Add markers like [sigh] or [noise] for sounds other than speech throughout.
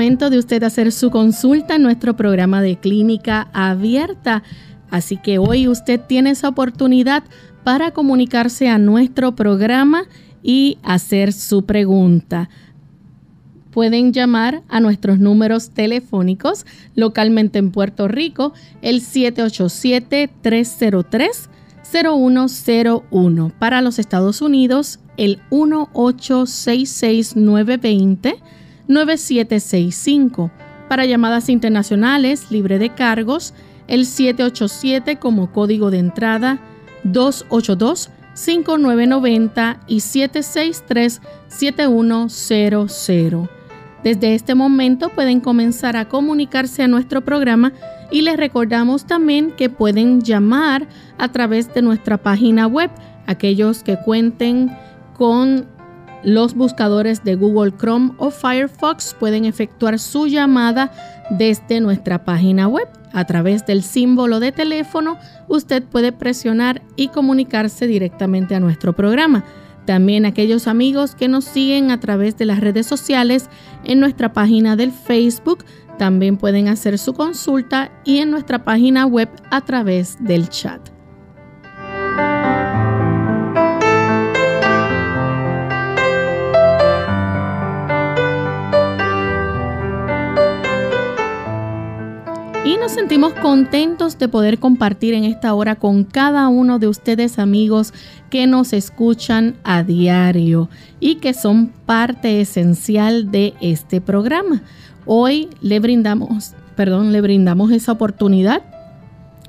De usted hacer su consulta en nuestro programa de clínica abierta. Así que hoy usted tiene esa oportunidad para comunicarse a nuestro programa y hacer su pregunta. Pueden llamar a nuestros números telefónicos localmente en Puerto Rico, el 787-303-0101. Para los Estados Unidos, el 1866-920. 9765. Para llamadas internacionales libre de cargos, el 787 como código de entrada 282-5990 y 763-7100. Desde este momento pueden comenzar a comunicarse a nuestro programa y les recordamos también que pueden llamar a través de nuestra página web aquellos que cuenten con los buscadores de Google Chrome o Firefox pueden efectuar su llamada desde nuestra página web. A través del símbolo de teléfono, usted puede presionar y comunicarse directamente a nuestro programa. También aquellos amigos que nos siguen a través de las redes sociales en nuestra página del Facebook también pueden hacer su consulta y en nuestra página web a través del chat. Nos sentimos contentos de poder compartir en esta hora con cada uno de ustedes amigos que nos escuchan a diario y que son parte esencial de este programa. Hoy le brindamos, perdón, le brindamos esa oportunidad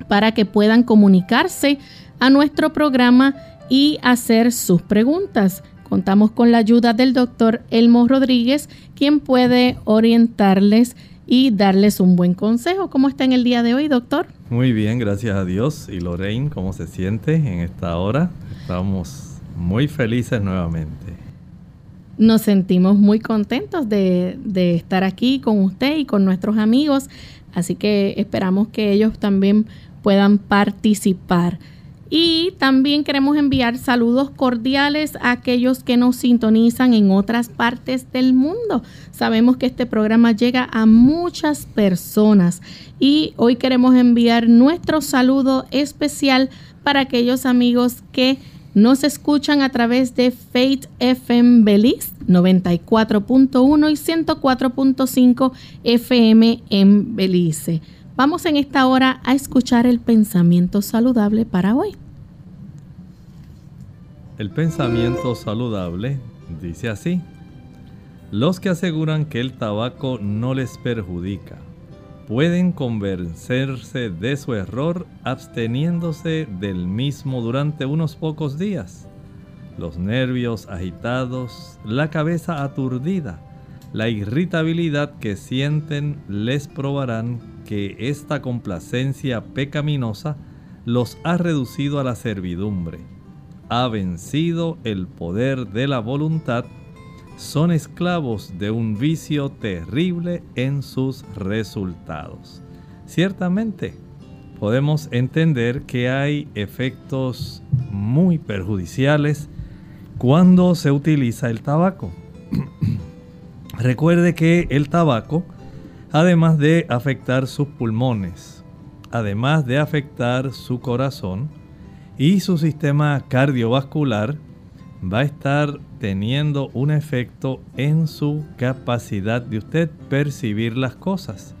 para que puedan comunicarse a nuestro programa y hacer sus preguntas. Contamos con la ayuda del doctor Elmo Rodríguez, quien puede orientarles y darles un buen consejo. ¿Cómo está en el día de hoy, doctor? Muy bien, gracias a Dios. ¿Y Lorraine, cómo se siente en esta hora? Estamos muy felices nuevamente. Nos sentimos muy contentos de, de estar aquí con usted y con nuestros amigos, así que esperamos que ellos también puedan participar. Y también queremos enviar saludos cordiales a aquellos que nos sintonizan en otras partes del mundo. Sabemos que este programa llega a muchas personas y hoy queremos enviar nuestro saludo especial para aquellos amigos que nos escuchan a través de Faith FM Belize 94.1 y 104.5 FM en Belice. Vamos en esta hora a escuchar el pensamiento saludable para hoy. El pensamiento saludable dice así. Los que aseguran que el tabaco no les perjudica pueden convencerse de su error absteniéndose del mismo durante unos pocos días. Los nervios agitados, la cabeza aturdida, la irritabilidad que sienten les probarán que esta complacencia pecaminosa los ha reducido a la servidumbre, ha vencido el poder de la voluntad, son esclavos de un vicio terrible en sus resultados. Ciertamente, podemos entender que hay efectos muy perjudiciales cuando se utiliza el tabaco. [clears throat] Recuerde que el tabaco además de afectar sus pulmones, además de afectar su corazón y su sistema cardiovascular, va a estar teniendo un efecto en su capacidad de usted percibir las cosas.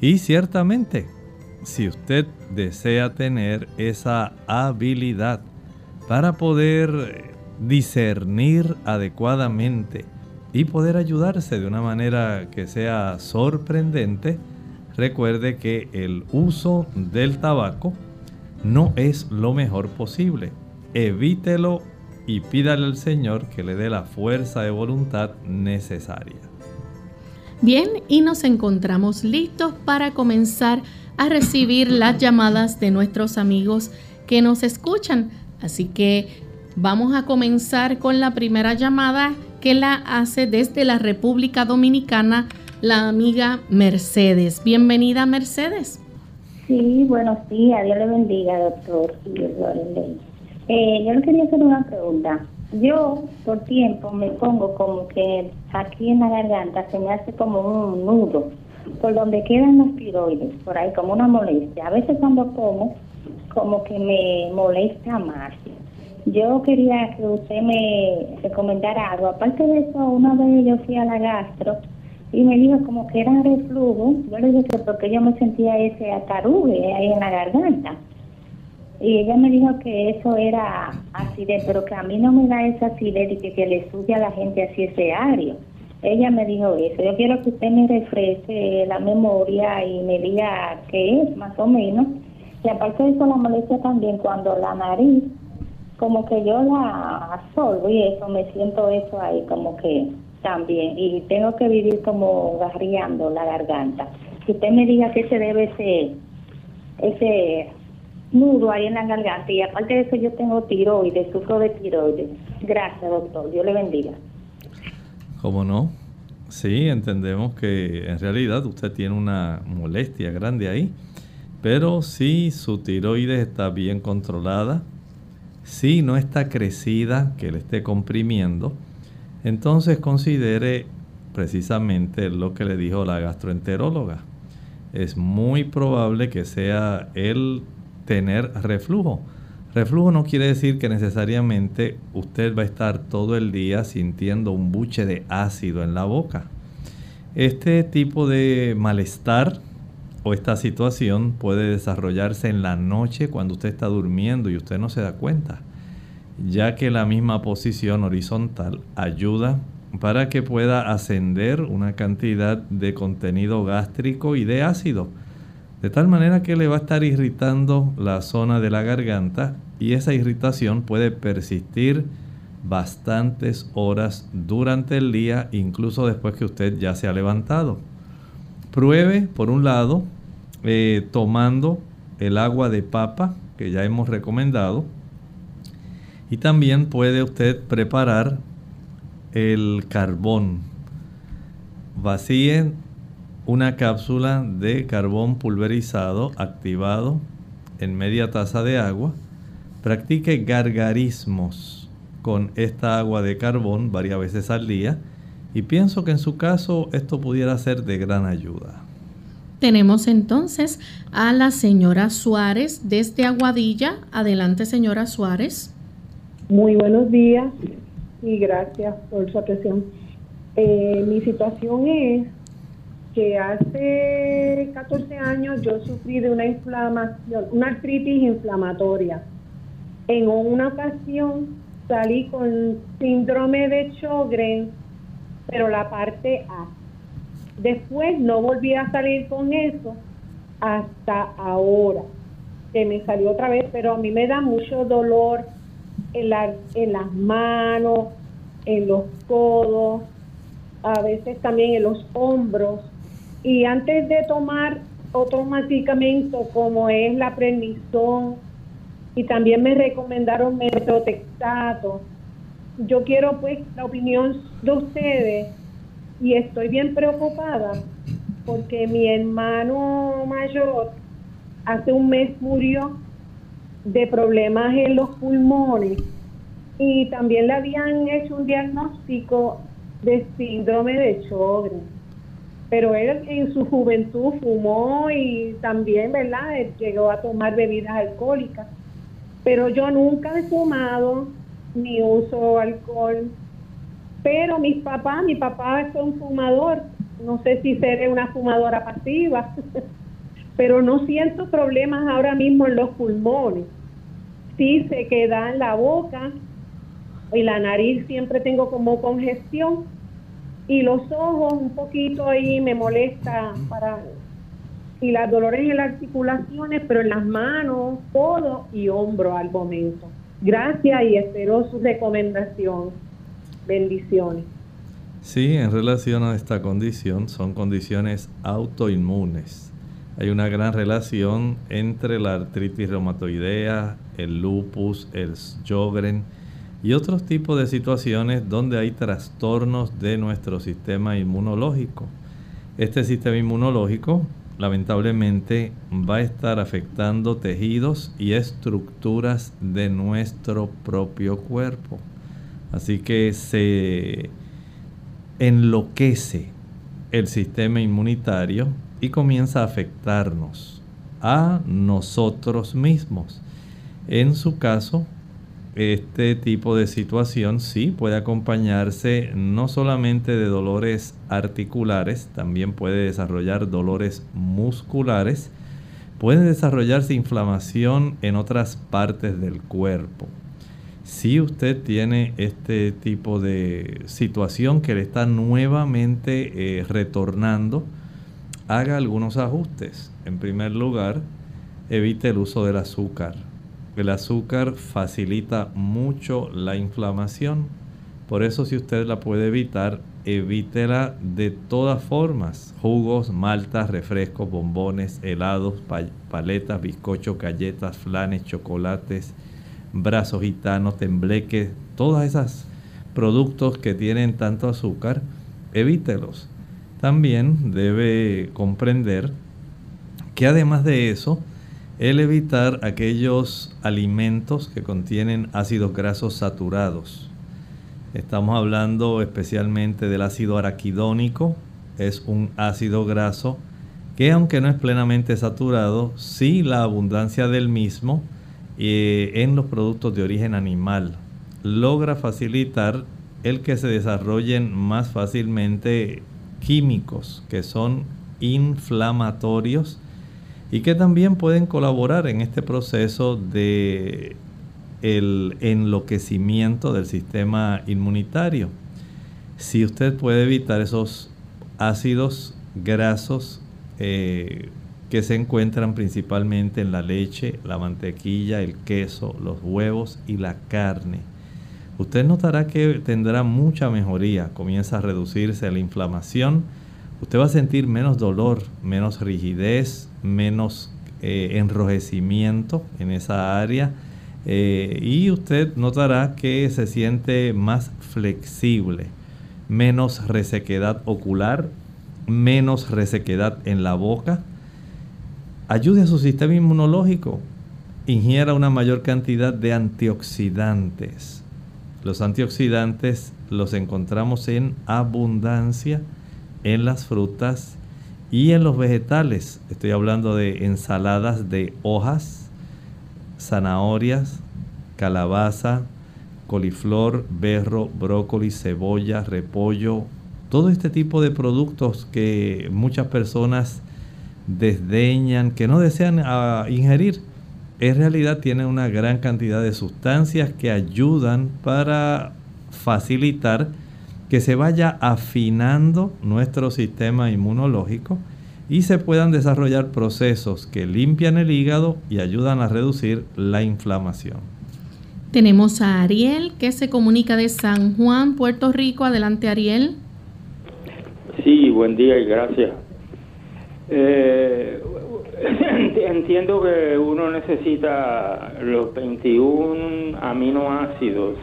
Y ciertamente, si usted desea tener esa habilidad para poder discernir adecuadamente y poder ayudarse de una manera que sea sorprendente, recuerde que el uso del tabaco no es lo mejor posible. Evítelo y pídale al Señor que le dé la fuerza de voluntad necesaria. Bien, y nos encontramos listos para comenzar a recibir las llamadas de nuestros amigos que nos escuchan. Así que vamos a comenzar con la primera llamada que la hace desde la República Dominicana la amiga Mercedes. Bienvenida Mercedes. Sí, buenos días, Dios le bendiga, doctor. Eh, yo le quería hacer una pregunta. Yo por tiempo me pongo como que aquí en la garganta se me hace como un nudo por donde quedan los tiroides, por ahí como una molestia. A veces cuando como, como que me molesta más. Yo quería que usted me recomendara algo. Aparte de eso, una vez yo fui a la gastro y me dijo como que era reflujo. Yo le dije que porque yo me sentía ese atarugue ahí en la garganta. Y ella me dijo que eso era acidez, pero que a mí no me da esa acidez y que, le sube a la gente así ese ario. Ella me dijo eso. Yo quiero que usted me refresque la memoria y me diga qué es, más o menos. Y aparte de eso, la molestia también cuando la nariz como que yo la absorbo y eso, me siento eso ahí como que también. Y tengo que vivir como garriando la garganta. Que usted me diga que se debe ese, ese nudo ahí en la garganta. Y aparte de eso yo tengo tiroides, sufro de tiroides. Gracias, doctor. Dios le bendiga. ¿Cómo no? Sí, entendemos que en realidad usted tiene una molestia grande ahí. Pero si su tiroides está bien controlada, si no está crecida, que le esté comprimiendo, entonces considere precisamente lo que le dijo la gastroenteróloga. Es muy probable que sea el tener reflujo. Reflujo no quiere decir que necesariamente usted va a estar todo el día sintiendo un buche de ácido en la boca. Este tipo de malestar o esta situación puede desarrollarse en la noche cuando usted está durmiendo y usted no se da cuenta, ya que la misma posición horizontal ayuda para que pueda ascender una cantidad de contenido gástrico y de ácido, de tal manera que le va a estar irritando la zona de la garganta y esa irritación puede persistir bastantes horas durante el día, incluso después que usted ya se ha levantado. Pruebe, por un lado, eh, tomando el agua de papa que ya hemos recomendado. Y también puede usted preparar el carbón. Vacíe una cápsula de carbón pulverizado activado en media taza de agua. Practique gargarismos con esta agua de carbón varias veces al día y pienso que en su caso esto pudiera ser de gran ayuda. Tenemos entonces a la señora Suárez desde Aguadilla. Adelante, señora Suárez. Muy buenos días y gracias por su atención. Eh, mi situación es que hace 14 años yo sufrí de una inflamación, una artritis inflamatoria. En una ocasión salí con síndrome de Sjögren, pero la parte A. Después no volví a salir con eso hasta ahora, que me salió otra vez, pero a mí me da mucho dolor en, la, en las manos, en los codos, a veces también en los hombros. Y antes de tomar otro medicamento como es la prednisón y también me recomendaron metrotexato, yo quiero pues la opinión de ustedes y estoy bien preocupada porque mi hermano mayor hace un mes murió de problemas en los pulmones y también le habían hecho un diagnóstico de síndrome de Sjögren pero él en su juventud fumó y también, ¿verdad? llegó a tomar bebidas alcohólicas. Pero yo nunca he fumado ni uso alcohol. Pero mis papás, mi papá fue un fumador. No sé si seré una fumadora pasiva, [laughs] pero no siento problemas ahora mismo en los pulmones. Sí se queda en la boca y la nariz siempre tengo como congestión y los ojos un poquito ahí me molesta para y las dolores en las articulaciones, pero en las manos, codo y hombro al momento. Gracias y espero su recomendación. Bendiciones. Sí, en relación a esta condición, son condiciones autoinmunes. Hay una gran relación entre la artritis reumatoidea, el lupus, el Sjogren y otros tipos de situaciones donde hay trastornos de nuestro sistema inmunológico. Este sistema inmunológico lamentablemente va a estar afectando tejidos y estructuras de nuestro propio cuerpo. Así que se enloquece el sistema inmunitario y comienza a afectarnos a nosotros mismos. En su caso, este tipo de situación sí puede acompañarse no solamente de dolores articulares, también puede desarrollar dolores musculares, puede desarrollarse inflamación en otras partes del cuerpo. Si usted tiene este tipo de situación que le está nuevamente eh, retornando, haga algunos ajustes. En primer lugar, evite el uso del azúcar el azúcar facilita mucho la inflamación. Por eso si usted la puede evitar, evítela de todas formas. Jugos, maltas, refrescos, bombones, helados, paletas, bizcochos, galletas, flanes, chocolates, brazos gitanos, tembleques, todos esos productos que tienen tanto azúcar, evítelos. También debe comprender que además de eso, el evitar aquellos alimentos que contienen ácidos grasos saturados. Estamos hablando especialmente del ácido araquidónico, es un ácido graso que aunque no es plenamente saturado, sí la abundancia del mismo eh, en los productos de origen animal logra facilitar el que se desarrollen más fácilmente químicos que son inflamatorios y que también pueden colaborar en este proceso de el enloquecimiento del sistema inmunitario. Si usted puede evitar esos ácidos grasos eh, que se encuentran principalmente en la leche, la mantequilla, el queso, los huevos y la carne, usted notará que tendrá mucha mejoría. Comienza a reducirse la inflamación, usted va a sentir menos dolor, menos rigidez, menos eh, enrojecimiento en esa área eh, y usted notará que se siente más flexible, menos resequedad ocular, menos resequedad en la boca. Ayude a su sistema inmunológico. Ingiera una mayor cantidad de antioxidantes. Los antioxidantes los encontramos en abundancia en las frutas y en los vegetales. Estoy hablando de ensaladas de hojas, zanahorias, calabaza, coliflor, berro, brócoli, cebolla, repollo, todo este tipo de productos que muchas personas desdeñan, que no desean ah, ingerir, en realidad tienen una gran cantidad de sustancias que ayudan para facilitar que se vaya afinando nuestro sistema inmunológico y se puedan desarrollar procesos que limpian el hígado y ayudan a reducir la inflamación. Tenemos a Ariel que se comunica de San Juan, Puerto Rico. Adelante, Ariel. Sí, buen día y gracias. Eh, entiendo que uno necesita los 21 aminoácidos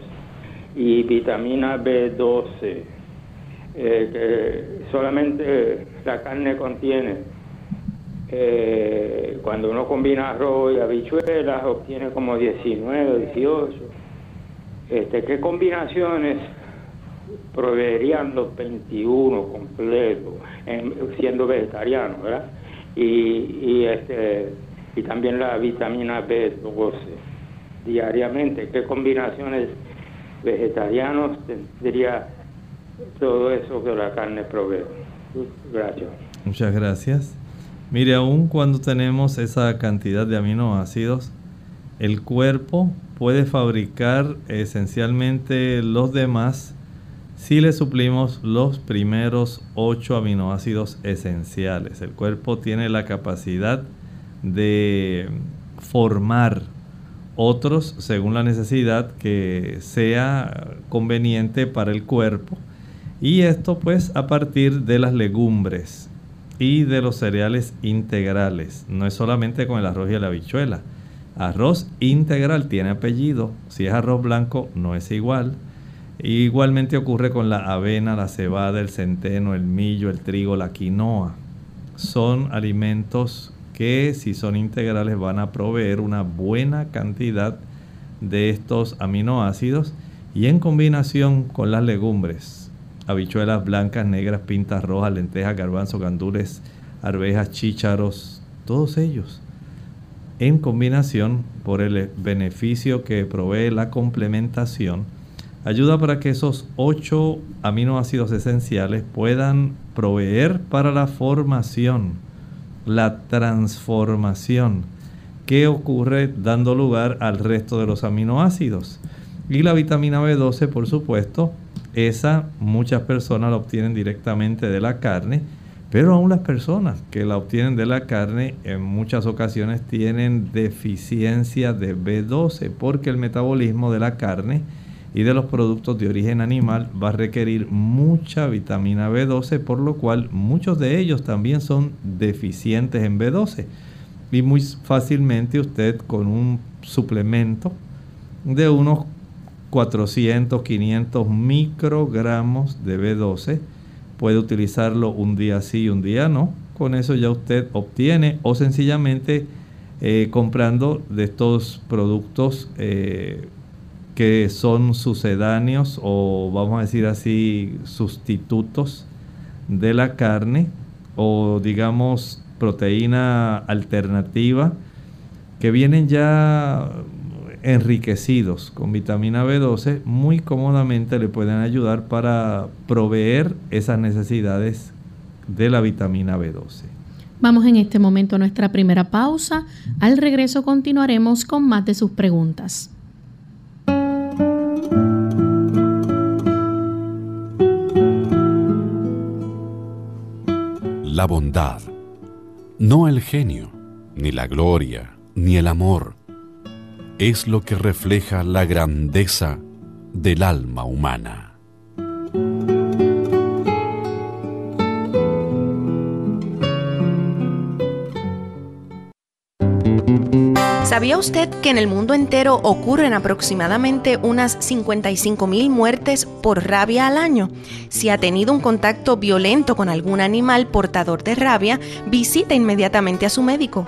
y vitamina B12 eh, que solamente la carne contiene. Eh, cuando uno combina arroz y habichuelas obtiene como 19, 18. Este, ¿Qué combinaciones proveerían los 21 completos, siendo vegetariano, ¿verdad? Y, y, este, y también la vitamina B12 diariamente. ¿Qué combinaciones vegetarianos tendría todo eso que la carne provee. Gracias. Muchas gracias. Mire, aún cuando tenemos esa cantidad de aminoácidos, el cuerpo puede fabricar esencialmente los demás si le suplimos los primeros ocho aminoácidos esenciales. El cuerpo tiene la capacidad de formar otros según la necesidad que sea conveniente para el cuerpo y esto pues a partir de las legumbres y de los cereales integrales. No es solamente con el arroz y la habichuela. Arroz integral tiene apellido. Si es arroz blanco no es igual. Igualmente ocurre con la avena, la cebada, el centeno, el millo, el trigo, la quinoa. Son alimentos que si son integrales van a proveer una buena cantidad de estos aminoácidos y en combinación con las legumbres habichuelas blancas, negras, pintas rojas, lentejas, garbanzos, gandules, arvejas, chícharos, todos ellos en combinación por el beneficio que provee la complementación, ayuda para que esos ocho aminoácidos esenciales puedan proveer para la formación, la transformación que ocurre dando lugar al resto de los aminoácidos. Y la vitamina B12, por supuesto, esa muchas personas la obtienen directamente de la carne, pero aún las personas que la obtienen de la carne en muchas ocasiones tienen deficiencia de B12 porque el metabolismo de la carne y de los productos de origen animal va a requerir mucha vitamina B12, por lo cual muchos de ellos también son deficientes en B12. Y muy fácilmente usted con un suplemento de unos 400, 500 microgramos de B12. Puede utilizarlo un día sí y un día no. Con eso ya usted obtiene o sencillamente eh, comprando de estos productos eh, que son sucedáneos o vamos a decir así sustitutos de la carne o digamos proteína alternativa que vienen ya enriquecidos con vitamina B12 muy cómodamente le pueden ayudar para proveer esas necesidades de la vitamina B12. Vamos en este momento a nuestra primera pausa. Al regreso continuaremos con más de sus preguntas. La bondad, no el genio, ni la gloria, ni el amor es lo que refleja la grandeza del alma humana. ¿Sabía usted que en el mundo entero ocurren aproximadamente unas 55 mil muertes por rabia al año? Si ha tenido un contacto violento con algún animal portador de rabia, visite inmediatamente a su médico.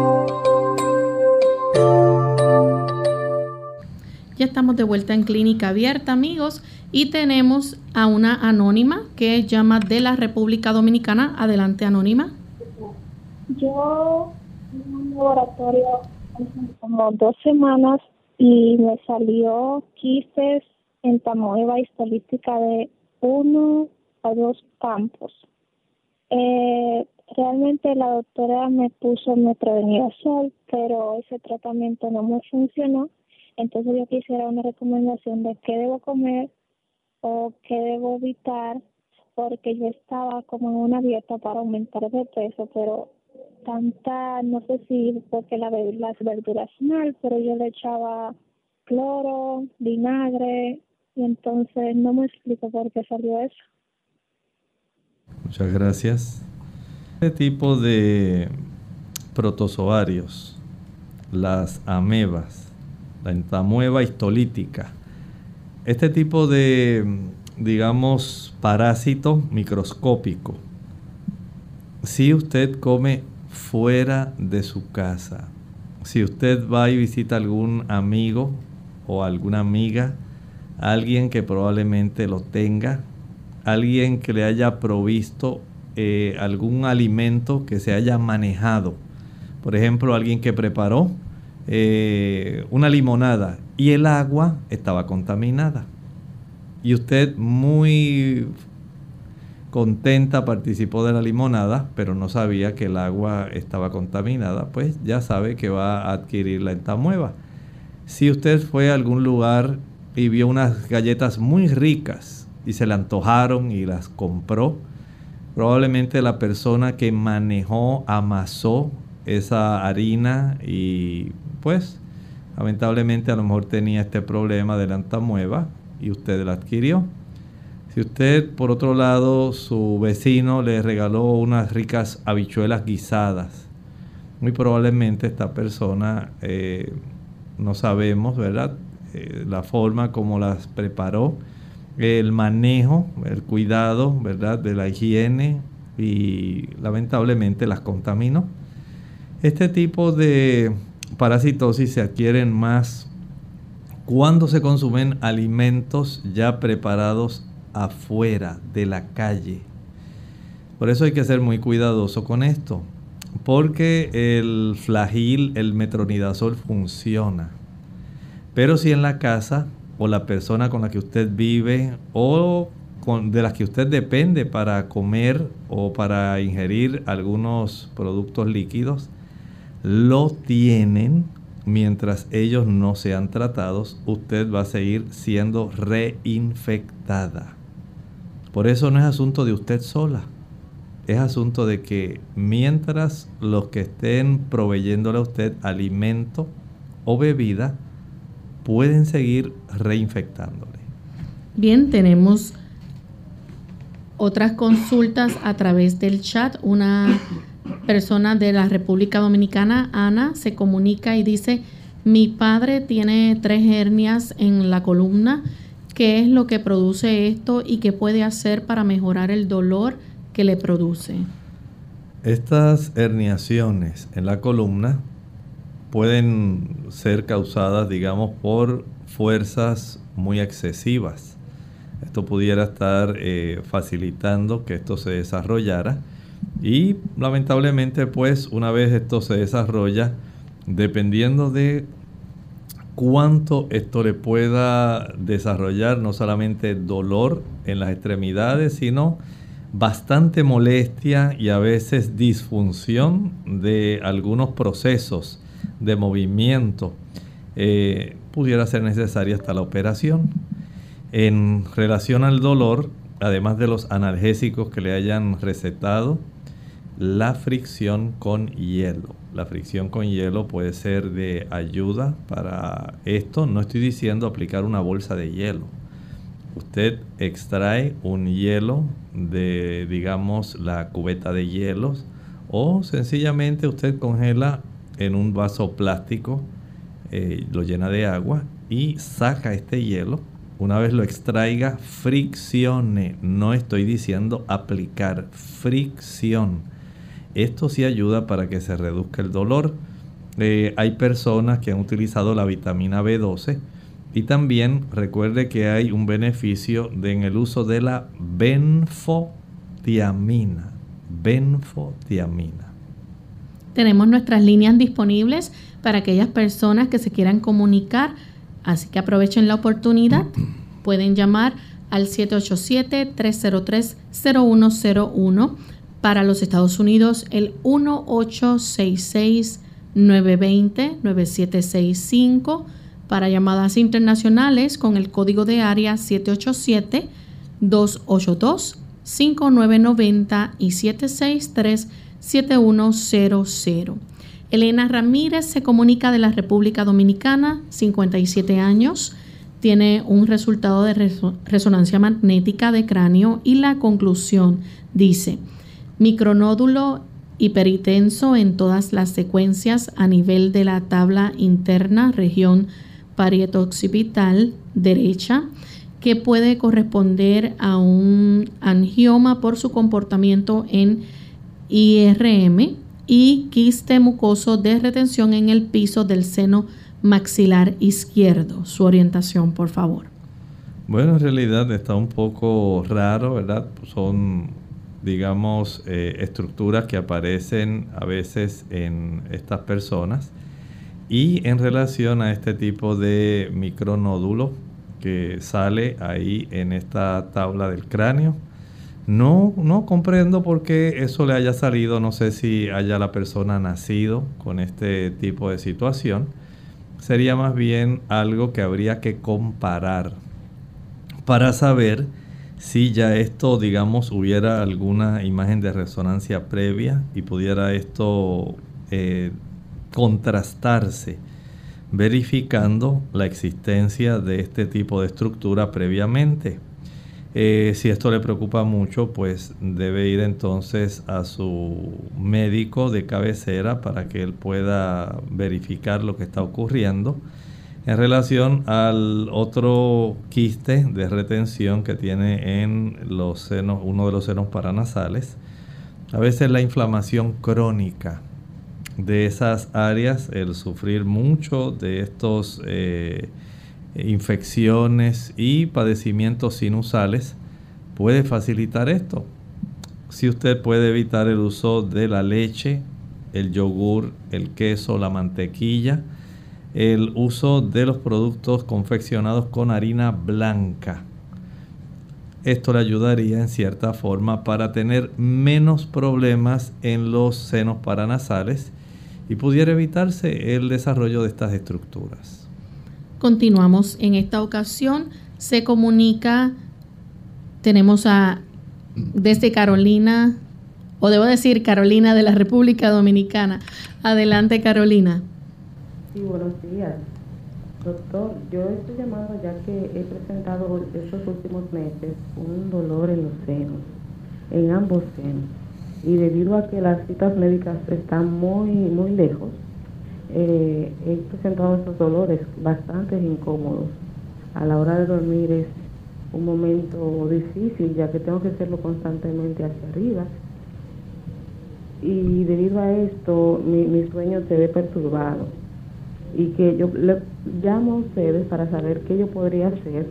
Ya estamos de vuelta en Clínica Abierta, amigos, y tenemos a una anónima que llama de la República Dominicana. Adelante, anónima. Yo en un laboratorio como dos semanas y me salió quistes en tamoeba histolítica de uno a dos campos. Eh, realmente la doctora me puso metronidazol, pero ese tratamiento no me funcionó entonces yo quisiera una recomendación de qué debo comer o qué debo evitar, porque yo estaba como en una dieta para aumentar de peso, pero tanta, no sé si porque la, las verduras mal, pero yo le echaba cloro, vinagre, y entonces no me explico por qué salió eso. Muchas gracias. Este tipo de protozoarios, las amebas, la entamueva histolítica. Este tipo de, digamos, parásito microscópico, si usted come fuera de su casa, si usted va y visita algún amigo o alguna amiga, alguien que probablemente lo tenga, alguien que le haya provisto eh, algún alimento que se haya manejado, por ejemplo, alguien que preparó eh, una limonada y el agua estaba contaminada. Y usted muy contenta participó de la limonada, pero no sabía que el agua estaba contaminada, pues ya sabe que va a adquirir la entamueva. Si usted fue a algún lugar y vio unas galletas muy ricas y se le antojaron y las compró, probablemente la persona que manejó, amasó esa harina y pues lamentablemente a lo mejor tenía este problema de la antamueva y usted la adquirió. Si usted, por otro lado, su vecino le regaló unas ricas habichuelas guisadas, muy probablemente esta persona, eh, no sabemos, ¿verdad? Eh, la forma como las preparó, el manejo, el cuidado, ¿verdad? De la higiene y lamentablemente las contaminó. Este tipo de parasitosis se adquieren más cuando se consumen alimentos ya preparados afuera de la calle. Por eso hay que ser muy cuidadoso con esto, porque el flagil, el metronidazol funciona. Pero si en la casa o la persona con la que usted vive o de las que usted depende para comer o para ingerir algunos productos líquidos, lo tienen, mientras ellos no sean tratados, usted va a seguir siendo reinfectada. Por eso no es asunto de usted sola. Es asunto de que mientras los que estén proveyéndole a usted alimento o bebida, pueden seguir reinfectándole. Bien, tenemos otras consultas a través del chat. Una persona de la República Dominicana, Ana, se comunica y dice, Mi padre tiene tres hernias en la columna. ¿Qué es lo que produce esto y qué puede hacer para mejorar el dolor que le produce? Estas herniaciones en la columna pueden ser causadas, digamos, por fuerzas muy excesivas. Esto pudiera estar eh, facilitando que esto se desarrollara y lamentablemente pues una vez esto se desarrolla, dependiendo de cuánto esto le pueda desarrollar no solamente dolor en las extremidades, sino bastante molestia y a veces disfunción de algunos procesos de movimiento, eh, pudiera ser necesaria hasta la operación. En relación al dolor, además de los analgésicos que le hayan recetado, la fricción con hielo. La fricción con hielo puede ser de ayuda para esto. No estoy diciendo aplicar una bolsa de hielo. Usted extrae un hielo de, digamos, la cubeta de hielos o sencillamente usted congela en un vaso plástico, eh, lo llena de agua y saca este hielo. Una vez lo extraiga, friccione. No estoy diciendo aplicar, fricción esto sí ayuda para que se reduzca el dolor. Eh, hay personas que han utilizado la vitamina B12 y también recuerde que hay un beneficio en el uso de la benfotiamina. Benfotiamina. Tenemos nuestras líneas disponibles para aquellas personas que se quieran comunicar, así que aprovechen la oportunidad. Pueden llamar al 787-303-0101 para los Estados Unidos, el 1866-920-9765. Para llamadas internacionales, con el código de área 787-282-5990 y 763-7100. Elena Ramírez se comunica de la República Dominicana, 57 años. Tiene un resultado de resonancia magnética de cráneo y la conclusión dice, micronódulo hiperitenso en todas las secuencias a nivel de la tabla interna, región parieto-occipital derecha, que puede corresponder a un angioma por su comportamiento en IRM y quiste mucoso de retención en el piso del seno maxilar izquierdo. Su orientación, por favor. Bueno, en realidad está un poco raro, ¿verdad? Son digamos, eh, estructuras que aparecen a veces en estas personas. Y en relación a este tipo de micronódulo que sale ahí en esta tabla del cráneo, no, no comprendo por qué eso le haya salido. No sé si haya la persona nacido con este tipo de situación. Sería más bien algo que habría que comparar para saber si ya esto, digamos, hubiera alguna imagen de resonancia previa y pudiera esto eh, contrastarse, verificando la existencia de este tipo de estructura previamente. Eh, si esto le preocupa mucho, pues debe ir entonces a su médico de cabecera para que él pueda verificar lo que está ocurriendo en relación al otro quiste de retención que tiene en los senos, uno de los senos paranasales, a veces la inflamación crónica de esas áreas, el sufrir mucho de estos eh, infecciones y padecimientos sinusales puede facilitar esto. Si usted puede evitar el uso de la leche, el yogur, el queso, la mantequilla, el uso de los productos confeccionados con harina blanca. Esto le ayudaría en cierta forma para tener menos problemas en los senos paranasales y pudiera evitarse el desarrollo de estas estructuras. Continuamos. En esta ocasión se comunica, tenemos a desde Carolina, o debo decir Carolina de la República Dominicana. Adelante Carolina. Sí, buenos días. Doctor, yo estoy llamando ya que he presentado estos últimos meses un dolor en los senos, en ambos senos. Y debido a que las citas médicas están muy, muy lejos, eh, he presentado esos dolores bastante incómodos. A la hora de dormir es un momento difícil, ya que tengo que hacerlo constantemente hacia arriba. Y debido a esto, mi, mi sueño se ve perturbado. Y que yo le llamo a ustedes para saber qué yo podría hacer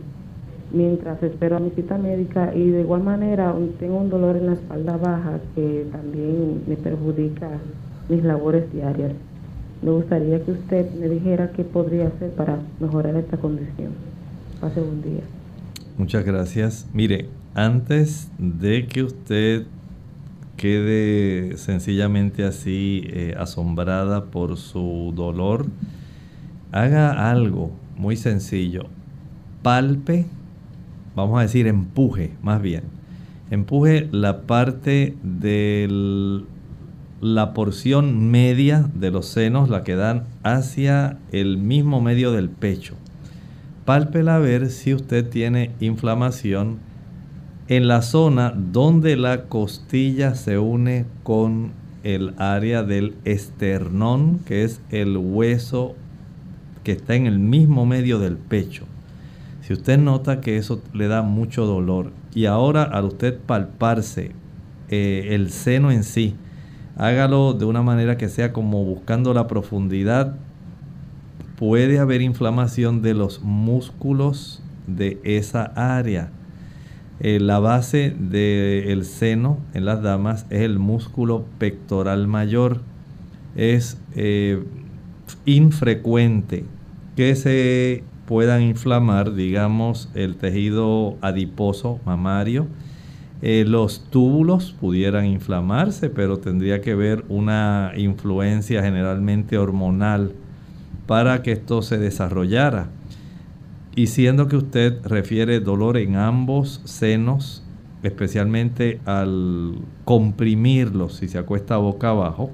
mientras espero a mi cita médica y de igual manera tengo un dolor en la espalda baja que también me perjudica mis labores diarias. Me gustaría que usted me dijera qué podría hacer para mejorar esta condición. Pase buen día. Muchas gracias. Mire, antes de que usted quede sencillamente así eh, asombrada por su dolor, haga algo muy sencillo. Palpe vamos a decir empuje más bien, empuje la parte de la porción media de los senos, la que dan hacia el mismo medio del pecho. Pálpela a ver si usted tiene inflamación en la zona donde la costilla se une con el área del esternón, que es el hueso que está en el mismo medio del pecho. Si usted nota que eso le da mucho dolor y ahora al usted palparse eh, el seno en sí, hágalo de una manera que sea como buscando la profundidad. Puede haber inflamación de los músculos de esa área. Eh, la base del seno en las damas es el músculo pectoral mayor. Es eh, infrecuente que se puedan inflamar, digamos, el tejido adiposo mamario. Eh, los túbulos pudieran inflamarse, pero tendría que ver una influencia generalmente hormonal para que esto se desarrollara. Y siendo que usted refiere dolor en ambos senos, especialmente al comprimirlos si se acuesta boca abajo,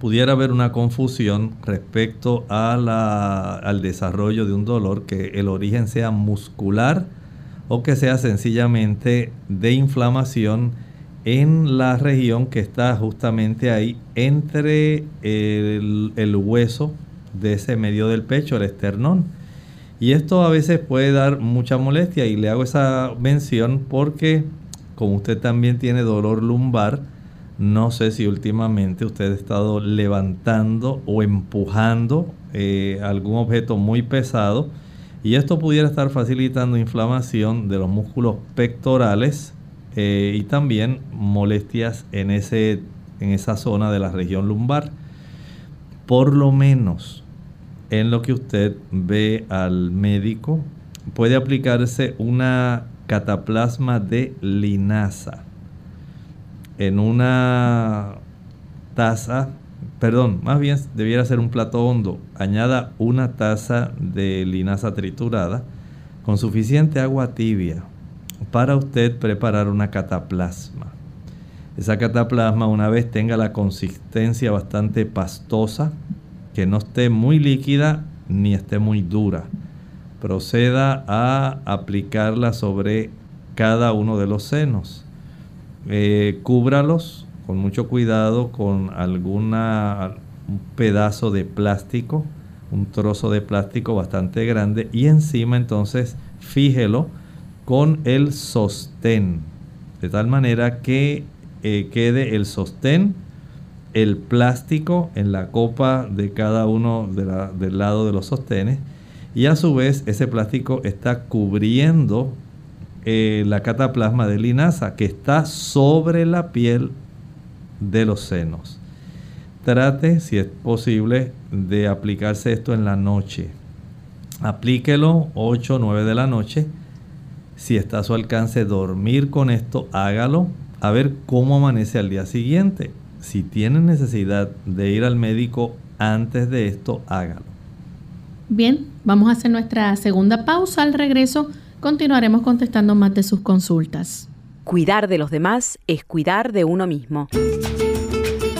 pudiera haber una confusión respecto al desarrollo de un dolor, que el origen sea muscular o que sea sencillamente de inflamación en la región que está justamente ahí entre el, el hueso de ese medio del pecho, el esternón. Y esto a veces puede dar mucha molestia y le hago esa mención porque como usted también tiene dolor lumbar, no sé si últimamente usted ha estado levantando o empujando eh, algún objeto muy pesado y esto pudiera estar facilitando inflamación de los músculos pectorales eh, y también molestias en, ese, en esa zona de la región lumbar. Por lo menos en lo que usted ve al médico, puede aplicarse una cataplasma de linaza en una taza, perdón, más bien debiera ser un plato hondo, añada una taza de linaza triturada con suficiente agua tibia para usted preparar una cataplasma. Esa cataplasma una vez tenga la consistencia bastante pastosa, que no esté muy líquida ni esté muy dura, proceda a aplicarla sobre cada uno de los senos eh, cúbralos con mucho cuidado con alguna un pedazo de plástico, un trozo de plástico bastante grande y encima entonces fíjelo con el sostén, de tal manera que eh, quede el sostén, el plástico en la copa de cada uno del lado de los sostenes y a su vez ese plástico está cubriendo eh, la cataplasma de linaza que está sobre la piel de los senos. Trate, si es posible, de aplicarse esto en la noche. Aplíquelo 8 o 9 de la noche. Si está a su alcance dormir con esto, hágalo. A ver cómo amanece al día siguiente. Si tiene necesidad de ir al médico antes de esto, hágalo. Bien, vamos a hacer nuestra segunda pausa al regreso continuaremos contestando más de sus consultas. Cuidar de los demás es cuidar de uno mismo.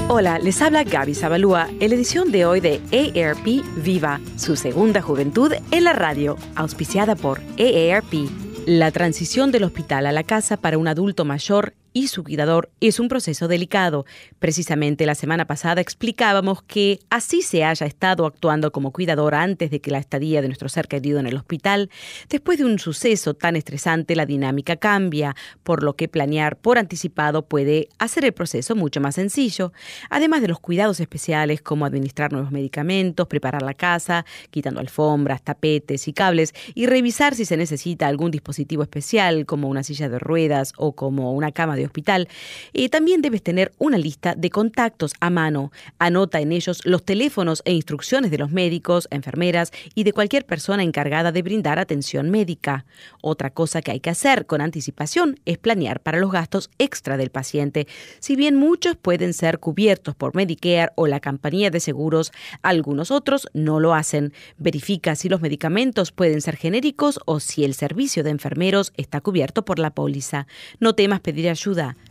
Hola, les habla Gaby Zabalúa en la edición de hoy de AARP Viva, su segunda juventud en la radio, auspiciada por AARP. La transición del hospital a la casa para un adulto mayor y su cuidador es un proceso delicado. Precisamente la semana pasada explicábamos que así se haya estado actuando como cuidador antes de que la estadía de nuestro ser querido en el hospital, después de un suceso tan estresante la dinámica cambia, por lo que planear por anticipado puede hacer el proceso mucho más sencillo, además de los cuidados especiales como administrar nuevos medicamentos, preparar la casa, quitando alfombras, tapetes y cables y revisar si se necesita algún dispositivo especial como una silla de ruedas o como una cama de hospital. Y también debes tener una lista de contactos a mano. Anota en ellos los teléfonos e instrucciones de los médicos, enfermeras y de cualquier persona encargada de brindar atención médica. Otra cosa que hay que hacer con anticipación es planear para los gastos extra del paciente. Si bien muchos pueden ser cubiertos por Medicare o la compañía de seguros, algunos otros no lo hacen. Verifica si los medicamentos pueden ser genéricos o si el servicio de enfermeros está cubierto por la póliza. No temas pedir ayuda.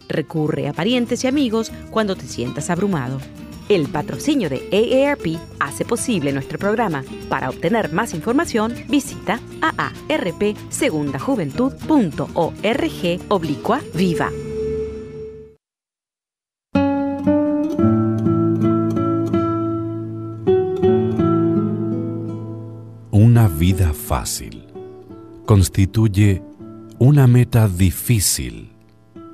Recurre a parientes y amigos cuando te sientas abrumado. El patrocinio de AARP hace posible nuestro programa. Para obtener más información, visita aarpsegundajuventud.org oblicua viva. Una vida fácil constituye una meta difícil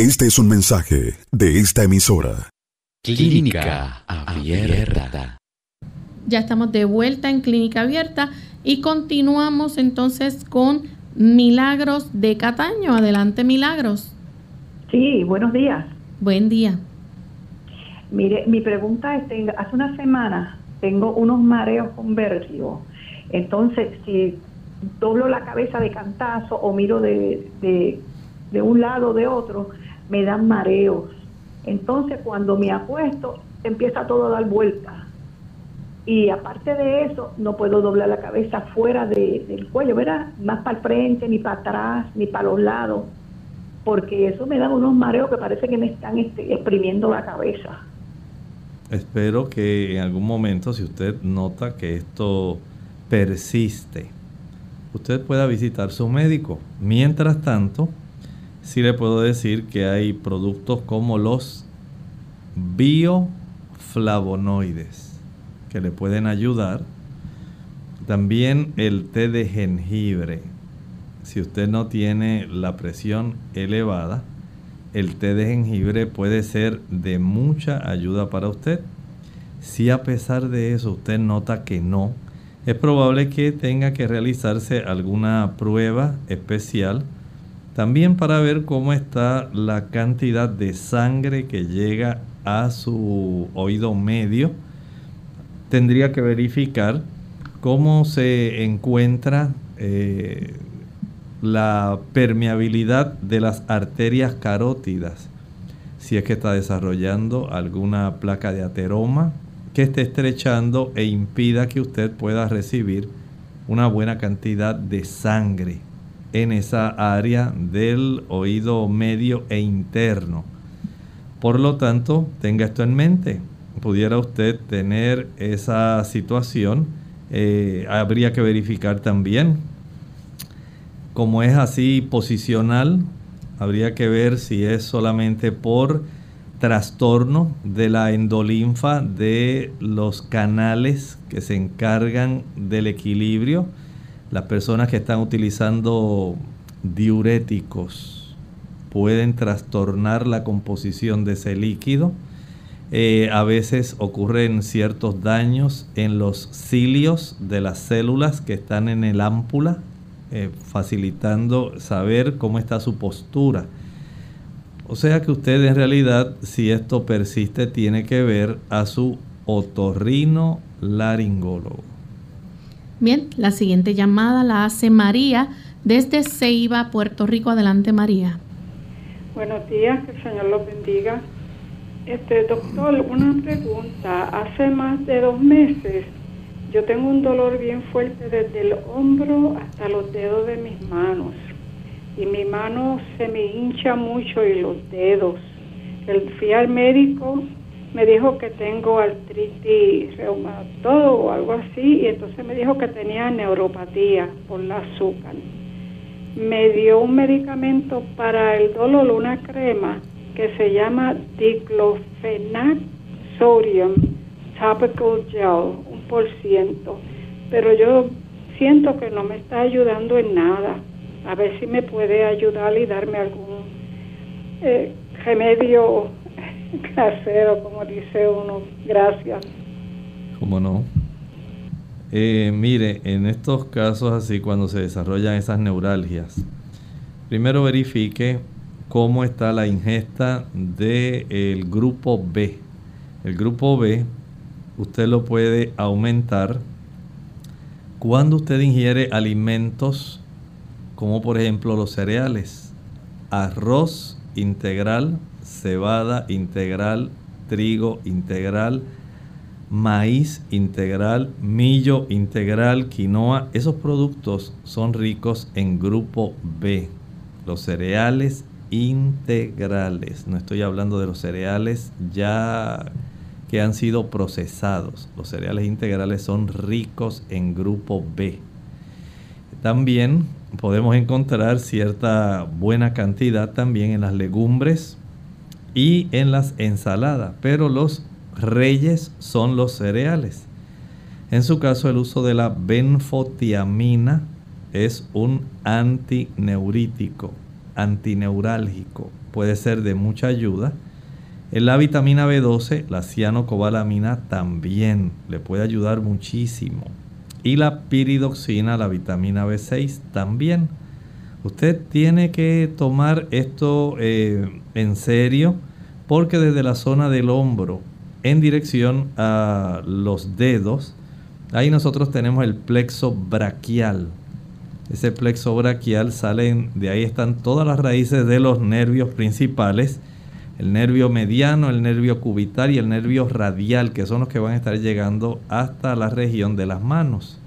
Este es un mensaje de esta emisora. Clínica Abierta. Ya estamos de vuelta en Clínica Abierta y continuamos entonces con Milagros de Cataño. Adelante, Milagros. Sí, buenos días. Buen día. Mire, mi pregunta es, hace una semana tengo unos mareos con vértigo. Entonces, si doblo la cabeza de cantazo o miro de, de, de un lado o de otro, me dan mareos. Entonces cuando me apuesto, empieza todo a dar vueltas. Y aparte de eso, no puedo doblar la cabeza fuera del cuello, ¿verdad? Más para el frente, ni para atrás, ni para los lados. Porque eso me da unos mareos que parece que me están este, exprimiendo la cabeza. Espero que en algún momento, si usted nota que esto persiste, usted pueda visitar su médico. Mientras tanto, sí le puedo decir que hay productos como los bioflavonoides que le pueden ayudar. También el té de jengibre. Si usted no tiene la presión elevada, el té de jengibre puede ser de mucha ayuda para usted. Si a pesar de eso usted nota que no, es probable que tenga que realizarse alguna prueba especial también para ver cómo está la cantidad de sangre que llega a su oído medio. Tendría que verificar cómo se encuentra eh, la permeabilidad de las arterias carótidas. Si es que está desarrollando alguna placa de ateroma que esté estrechando e impida que usted pueda recibir una buena cantidad de sangre en esa área del oído medio e interno. Por lo tanto, tenga esto en mente. Pudiera usted tener esa situación. Eh, habría que verificar también, como es así posicional, habría que ver si es solamente por trastorno de la endolinfa de los canales que se encargan del equilibrio las personas que están utilizando diuréticos pueden trastornar la composición de ese líquido. Eh, a veces ocurren ciertos daños en los cilios de las células que están en el ámpula, eh, facilitando saber cómo está su postura. O sea que usted en realidad, si esto persiste, tiene que ver a su otorrino laringólogo. Bien, la siguiente llamada la hace María desde Ceiba, Puerto Rico. Adelante, María. Buenos días, que el Señor los bendiga. Este, doctor, una pregunta. Hace más de dos meses yo tengo un dolor bien fuerte desde el hombro hasta los dedos de mis manos. Y mi mano se me hincha mucho y los dedos. El, fui al médico, me dijo que tengo artritis reumatoide o algo así, y entonces me dijo que tenía neuropatía por la azúcar. Me dio un medicamento para el dolor, una crema que se llama diclofenac sodium topical gel, un por ciento. Pero yo siento que no me está ayudando en nada. A ver si me puede ayudar y darme algún eh, remedio [laughs] casero, como dice uno. Gracias. ¿Cómo no? Eh, mire, en estos casos así, cuando se desarrollan esas neuralgias, primero verifique cómo está la ingesta del grupo B. El grupo B usted lo puede aumentar cuando usted ingiere alimentos como por ejemplo los cereales, arroz integral, cebada integral, trigo integral, maíz integral, millo integral, quinoa. Esos productos son ricos en grupo B. Los cereales integrales. No estoy hablando de los cereales ya que han sido procesados. Los cereales integrales son ricos en grupo B. También podemos encontrar cierta buena cantidad también en las legumbres y en las ensaladas, pero los reyes son los cereales. En su caso, el uso de la benfotiamina es un antineurítico antineurálgico puede ser de mucha ayuda. En la vitamina B12, la cianocobalamina también le puede ayudar muchísimo. Y la piridoxina, la vitamina B6 también. Usted tiene que tomar esto eh, en serio porque desde la zona del hombro en dirección a los dedos, ahí nosotros tenemos el plexo braquial ese plexo braquial salen, de ahí están todas las raíces de los nervios principales, el nervio mediano, el nervio cubital y el nervio radial, que son los que van a estar llegando hasta la región de las manos.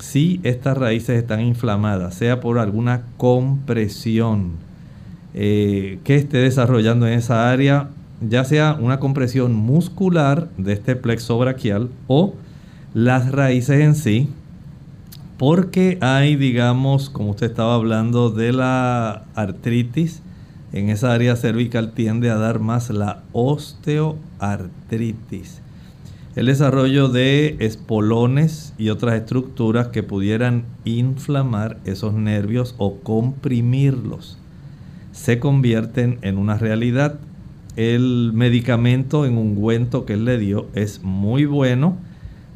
Si estas raíces están inflamadas, sea por alguna compresión eh, que esté desarrollando en esa área, ya sea una compresión muscular de este plexo braquial o las raíces en sí, porque hay, digamos, como usted estaba hablando de la artritis, en esa área cervical tiende a dar más la osteoartritis. El desarrollo de espolones y otras estructuras que pudieran inflamar esos nervios o comprimirlos se convierten en una realidad. El medicamento en ungüento que él le dio es muy bueno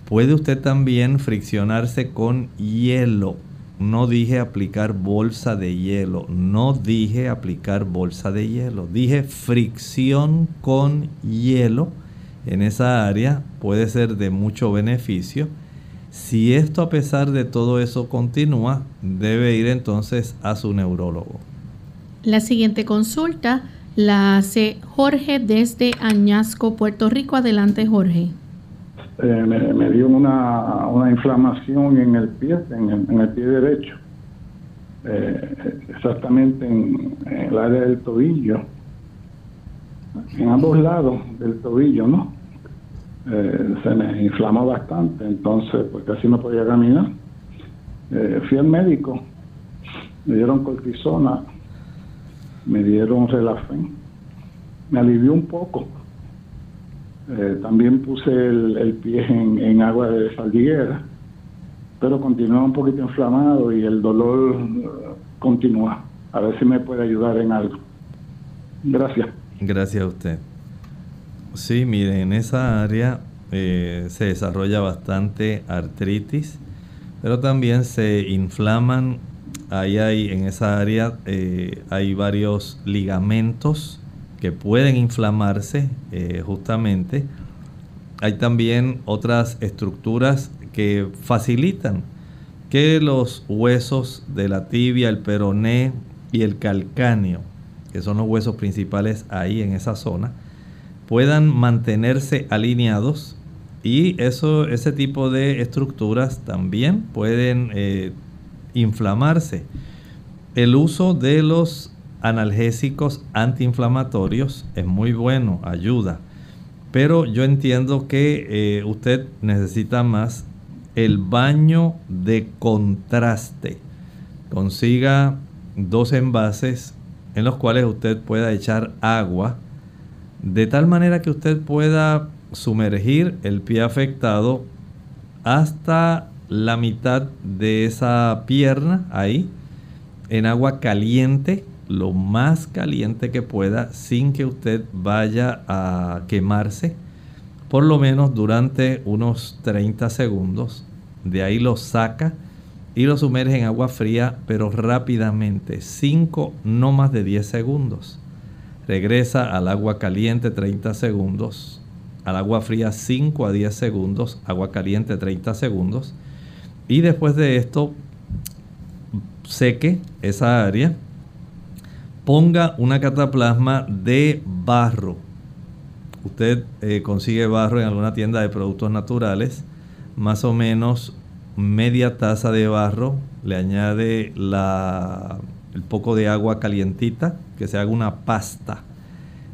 Puede usted también friccionarse con hielo. No dije aplicar bolsa de hielo. No dije aplicar bolsa de hielo. Dije fricción con hielo. En esa área puede ser de mucho beneficio. Si esto a pesar de todo eso continúa, debe ir entonces a su neurólogo. La siguiente consulta la hace Jorge desde Añasco, Puerto Rico. Adelante, Jorge. Eh, me, dio una, una, inflamación en el pie, en el, pie derecho, eh, exactamente en, el área del tobillo, en ambos lados del tobillo, ¿no? Eh, se me inflamó bastante, entonces pues casi no podía caminar. fui al médico, me dieron cortisona, me dieron relafen, me alivió un poco eh, también puse el, pie en, agua de saldiguera, pero continúa un poquito inflamado y el dolor eh, continúa. A ver si me puede ayudar en algo. Gracias. Gracias a usted. Sí, mire, en esa área eh, se desarrolla bastante artritis, pero también se inflaman. Ahí hay, en esa área hay varios ligamentos que pueden inflamarse eh, justamente. Hay también otras estructuras que facilitan que los huesos de la tibia, el peroné y el calcáneo, que son los huesos principales ahí en esa zona, puedan mantenerse alineados y eso, ese tipo de estructuras también pueden eh, inflamarse. El uso de los analgésicos antiinflamatorios es muy bueno, ayuda. Pero yo entiendo que eh, usted necesita más el baño de contraste. Consiga dos envases en los cuales usted pueda echar agua de tal manera que usted pueda sumergir el pie afectado hasta la mitad de esa pierna ahí en agua caliente, lo más caliente que pueda, sin que usted vaya a quemarse, por lo menos durante unos 30 segundos. De ahí lo saca y lo sumerge en agua fría, pero rápidamente, 5, no más de 10 segundos. Regresa al agua caliente 30 segundos, al agua fría 5 a 10 segundos, agua caliente 30 segundos. Y después de esto, seque esa área, ponga una cataplasma de barro. Usted eh, consigue barro en alguna tienda de productos naturales, más o menos media taza de barro, le añade la, el poco de agua calientita, que se haga una pasta.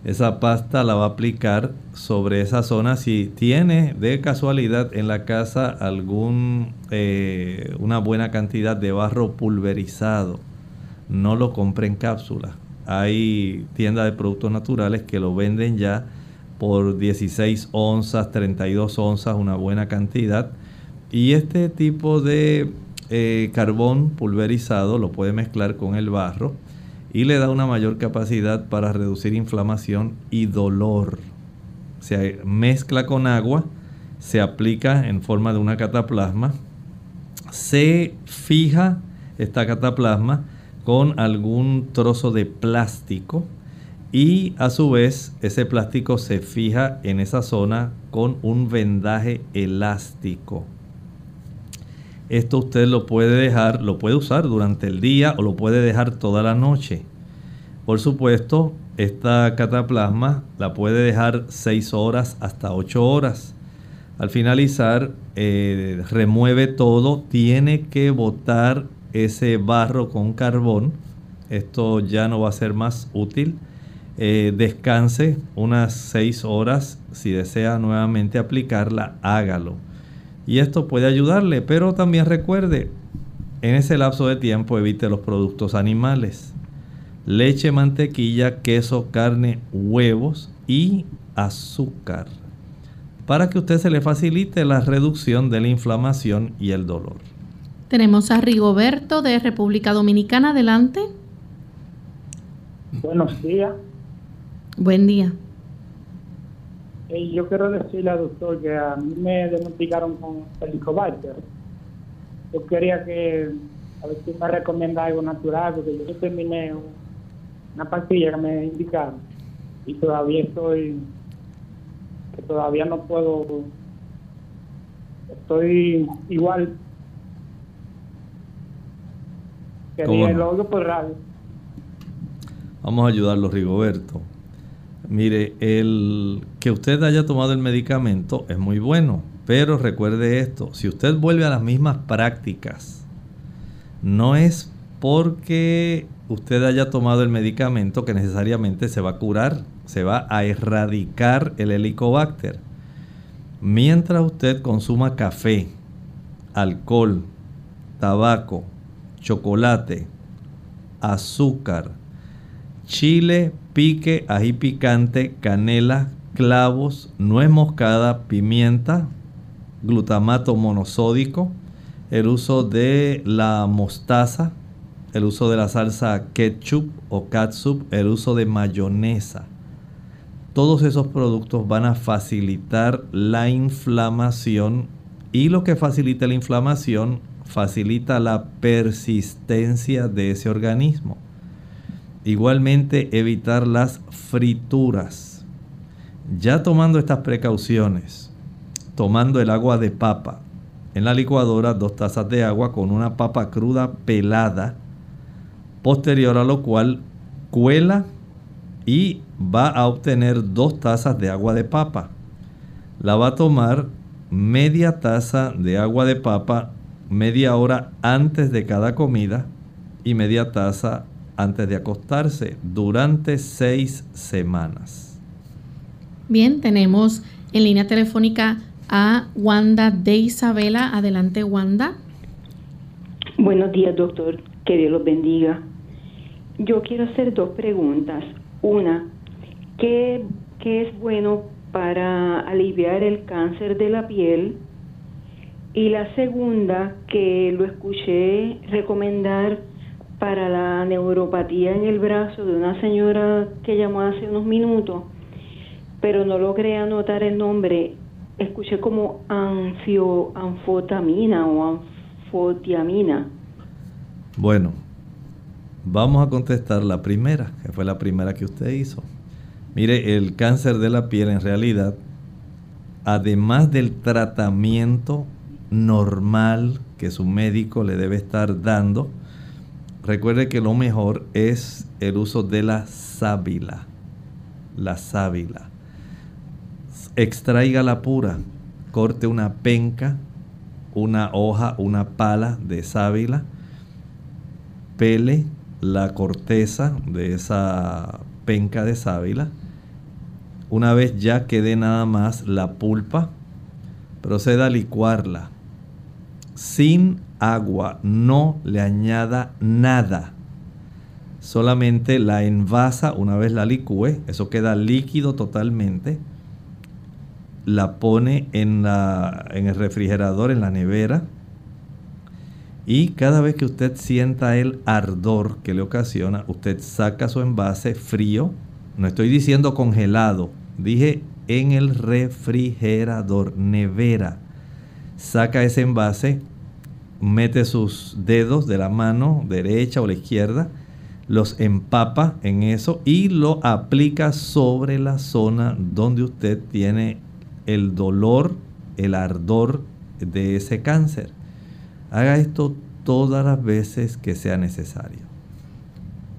Esa pasta la va a aplicar sobre esa zona. Si tiene de casualidad en la casa algún eh, una buena cantidad de barro pulverizado, no lo compre en cápsula. Hay tiendas de productos naturales que lo venden ya por 16 onzas, 32 onzas, una buena cantidad y este tipo de eh, carbón pulverizado lo puede mezclar con el barro y le da una mayor capacidad para reducir inflamación y dolor. Se mezcla con agua, se aplica en forma de una cataplasma, se fija esta cataplasma con algún trozo de plástico y a su vez ese plástico se fija en esa zona con un vendaje elástico. Esto usted lo puede dejar, lo puede usar durante el día o lo puede dejar toda la noche. Por supuesto, esta cataplasma la puede dejar 6 horas hasta 8 horas. Al finalizar, eh, remueve todo, tiene que botar ese barro con carbón. Esto ya no va a ser más útil. Eh, descanse unas 6 horas. Si desea nuevamente aplicarla, hágalo y esto puede ayudarle, pero también recuerde, en ese lapso de tiempo evite los productos animales. Leche, mantequilla, queso, carne, huevos y azúcar. Para que usted se le facilite la reducción de la inflamación y el dolor. Tenemos a Rigoberto de República Dominicana. Adelante. Buenos días. Buen día yo quiero decirle al doctor que a mí me diagnosticaron con helicobacter. Yo quería que, a ver si me recomienda algo natural, porque yo terminé una pastilla que me indicaron y todavía estoy, que todavía no puedo, estoy igual. Quería el odio por radio. Vamos a ayudarlo, Rigoberto. Mire, el que usted haya tomado el medicamento es muy bueno, pero recuerde esto, si usted vuelve a las mismas prácticas, no es porque usted haya tomado el medicamento que necesariamente se va a curar, se va a erradicar el helicobacter. Mientras usted consuma café, alcohol, tabaco, chocolate, azúcar, chile, pique, ají picante, canela, clavos, nuez moscada, pimienta, glutamato monosódico, el uso de la mostaza, el uso de la salsa ketchup o catsup, el uso de mayonesa. Todos esos productos van a facilitar la inflamación y lo que facilita la inflamación facilita la persistencia de ese organismo. Igualmente evitar las frituras. Ya tomando estas precauciones, tomando el agua de papa, en la licuadora dos tazas de agua con una papa cruda pelada, posterior a lo cual cuela y va a obtener dos tazas de agua de papa. La va a tomar media taza de agua de papa media hora antes de cada comida y media taza antes de acostarse durante seis semanas. Bien, tenemos en línea telefónica a Wanda de Isabela. Adelante, Wanda. Buenos días, doctor. Que Dios los bendiga. Yo quiero hacer dos preguntas. Una, ¿qué, qué es bueno para aliviar el cáncer de la piel? Y la segunda, que lo escuché recomendar para la neuropatía en el brazo de una señora que llamó hace unos minutos, pero no logré anotar el nombre. Escuché como anfio, anfotamina o anfotiamina. Bueno, vamos a contestar la primera, que fue la primera que usted hizo. Mire, el cáncer de la piel en realidad, además del tratamiento normal que su médico le debe estar dando, recuerde que lo mejor es el uso de la sábila. La sábila. Extraiga la pura, corte una penca, una hoja, una pala de sábila, pele la corteza de esa penca de sábila. Una vez ya quede nada más la pulpa, proceda a licuarla sin agua, no le añada nada. Solamente la envasa una vez la licúe, eso queda líquido totalmente. La pone en, la, en el refrigerador, en la nevera. Y cada vez que usted sienta el ardor que le ocasiona, usted saca su envase frío. No estoy diciendo congelado, dije en el refrigerador, nevera. Saca ese envase, mete sus dedos de la mano derecha o la izquierda, los empapa en eso y lo aplica sobre la zona donde usted tiene el dolor, el ardor de ese cáncer. Haga esto todas las veces que sea necesario.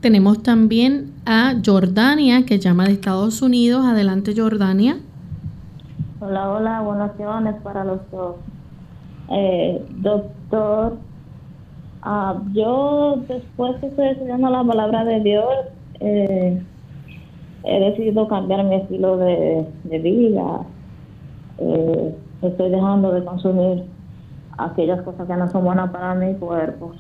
Tenemos también a Jordania que llama de Estados Unidos. Adelante Jordania. Hola, hola, buenas noches para los dos. Eh, doctor, ah, yo después que estoy estudiando la palabra de Dios, eh, he decidido cambiar mi estilo de, vida. Eh, estoy dejando de consumir aquellas cosas que no son buenas para mi cuerpo.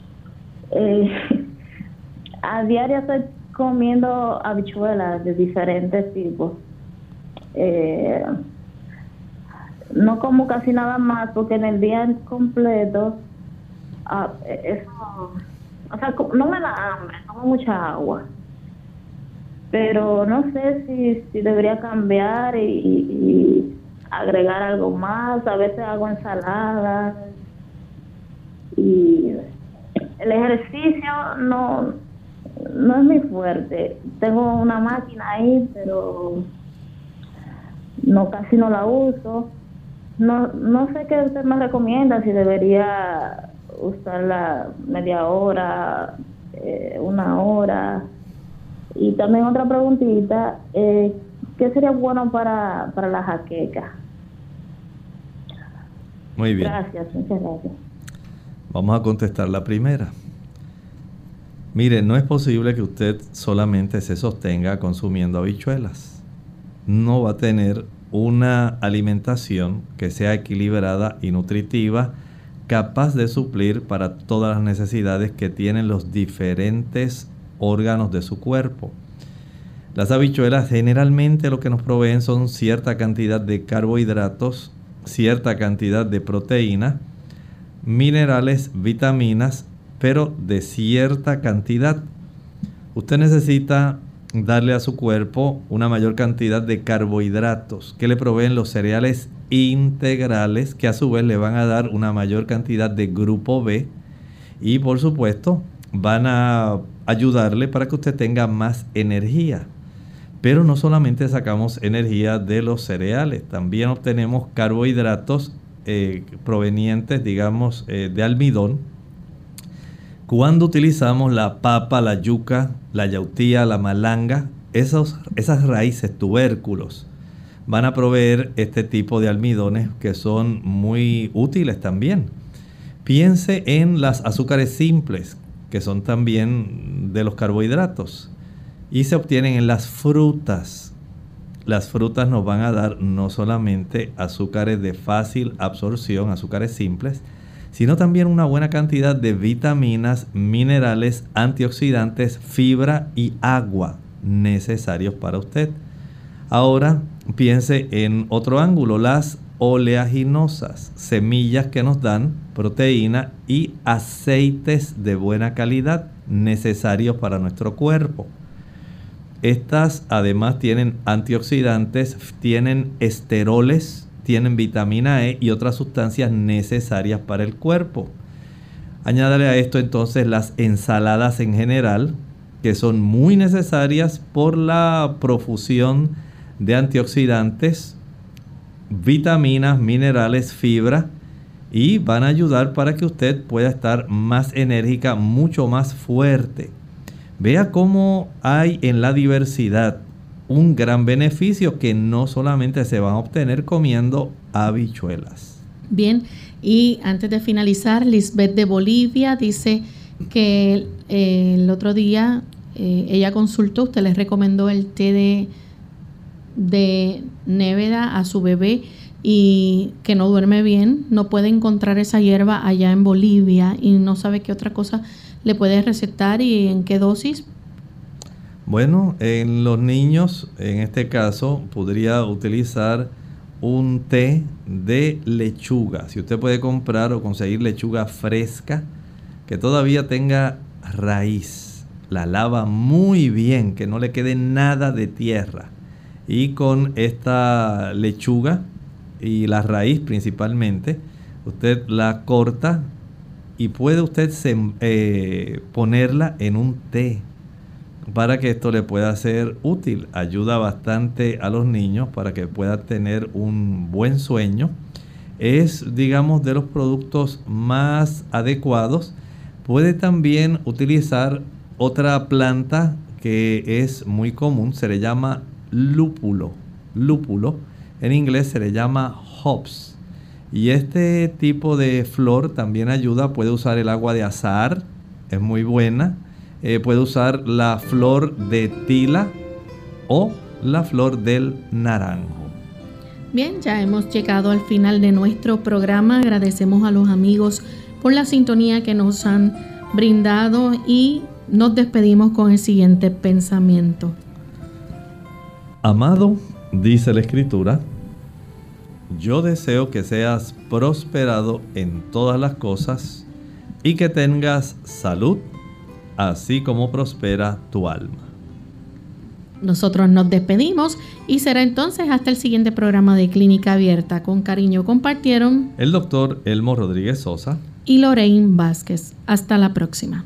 [laughs] a diario estoy comiendo habichuelas de diferentes tipos. Eh, no como casi nada más porque en el día completo ah, eso o sea no me da hambre tomo mucha agua pero no sé si, si debería cambiar y, agregar algo más a veces hago ensalada y el ejercicio no no es muy fuerte tengo una máquina ahí pero no casi no la uso no, no sé qué usted me recomienda, si debería usarla media hora, eh, una hora. Y también otra preguntita, eh, ¿qué sería bueno para, para la jaqueca? Muy bien. Gracias, muchas gracias. Vamos a contestar la primera. Mire, no es posible que usted solamente se sostenga consumiendo habichuelas. No va a tener una alimentación que sea equilibrada y nutritiva, capaz de suplir para todas las necesidades que tienen los diferentes órganos de su cuerpo. Las habichuelas generalmente lo que nos proveen son cierta cantidad de carbohidratos, cierta cantidad de proteína, minerales, vitaminas, pero de cierta cantidad. Usted necesita darle a su cuerpo una mayor cantidad de carbohidratos que le proveen los cereales integrales que a su vez le van a dar una mayor cantidad de grupo B y por supuesto van a ayudarle para que usted tenga más energía. Pero no solamente sacamos energía de los cereales, también obtenemos carbohidratos eh, provenientes, digamos, eh, de almidón, cuando utilizamos la papa, la yuca, la yautía, la malanga, esas raíces, tubérculos, van a proveer este tipo de almidones que son muy útiles también. Piense en las azúcares simples, que son también de los carbohidratos, y se obtienen en las frutas. Las frutas nos van a dar no solamente azúcares de fácil absorción, azúcares simples, sino también una buena cantidad de vitaminas, minerales, antioxidantes, fibra y agua necesarios para usted. Ahora piense en otro ángulo, las oleaginosas, semillas que nos dan proteína y aceites de buena calidad necesarios para nuestro cuerpo. Estas además tienen antioxidantes, tienen esteroles, tienen vitamina E y otras sustancias necesarias para el cuerpo. Añádale a esto entonces las ensaladas en general, que son muy necesarias por la profusión de antioxidantes, vitaminas, minerales, fibra y van a ayudar para que usted pueda estar más enérgica, mucho más fuerte. Vea cómo hay en la diversidad un gran beneficio que no solamente se van a obtener comiendo habichuelas. Bien, y antes de finalizar, Lisbeth de Bolivia dice que eh, el otro día eh, ella consultó, usted les recomendó el té de, de Néveda a su bebé y que no duerme bien, no puede encontrar esa hierba allá en Bolivia y no sabe qué otra cosa le puede recetar y en qué dosis. Bueno, en los niños, en este caso, podría utilizar un té de lechuga. Si usted puede comprar o conseguir lechuga fresca, que todavía tenga raíz, la lava muy bien, que no le quede nada de tierra. Y con esta lechuga y la raíz principalmente, usted la corta y puede usted eh, ponerla en un té para que esto le pueda ser útil. Ayuda bastante a los niños para que puedan tener un buen sueño. Es, digamos, de los productos más adecuados. Puede también utilizar otra planta que es muy común, se le llama lúpulo. Lúpulo en inglés se le llama hops. Y este tipo de flor también ayuda, puede usar el agua de azar, es muy buena. Eh, puede usar la flor de tila o la flor del naranjo. Bien, ya hemos llegado al final de nuestro programa. Agradecemos a los amigos por la sintonía que nos han brindado y nos despedimos con el siguiente pensamiento. Amado, dice la escritura, yo deseo que seas prosperado en todas las cosas y que tengas salud, así como prospera tu alma. Nosotros nos despedimos y será entonces hasta el siguiente programa de Clínica Abierta. Con cariño compartieron el doctor Elmo Rodríguez Sosa y Lorraine Vázquez. Hasta la próxima.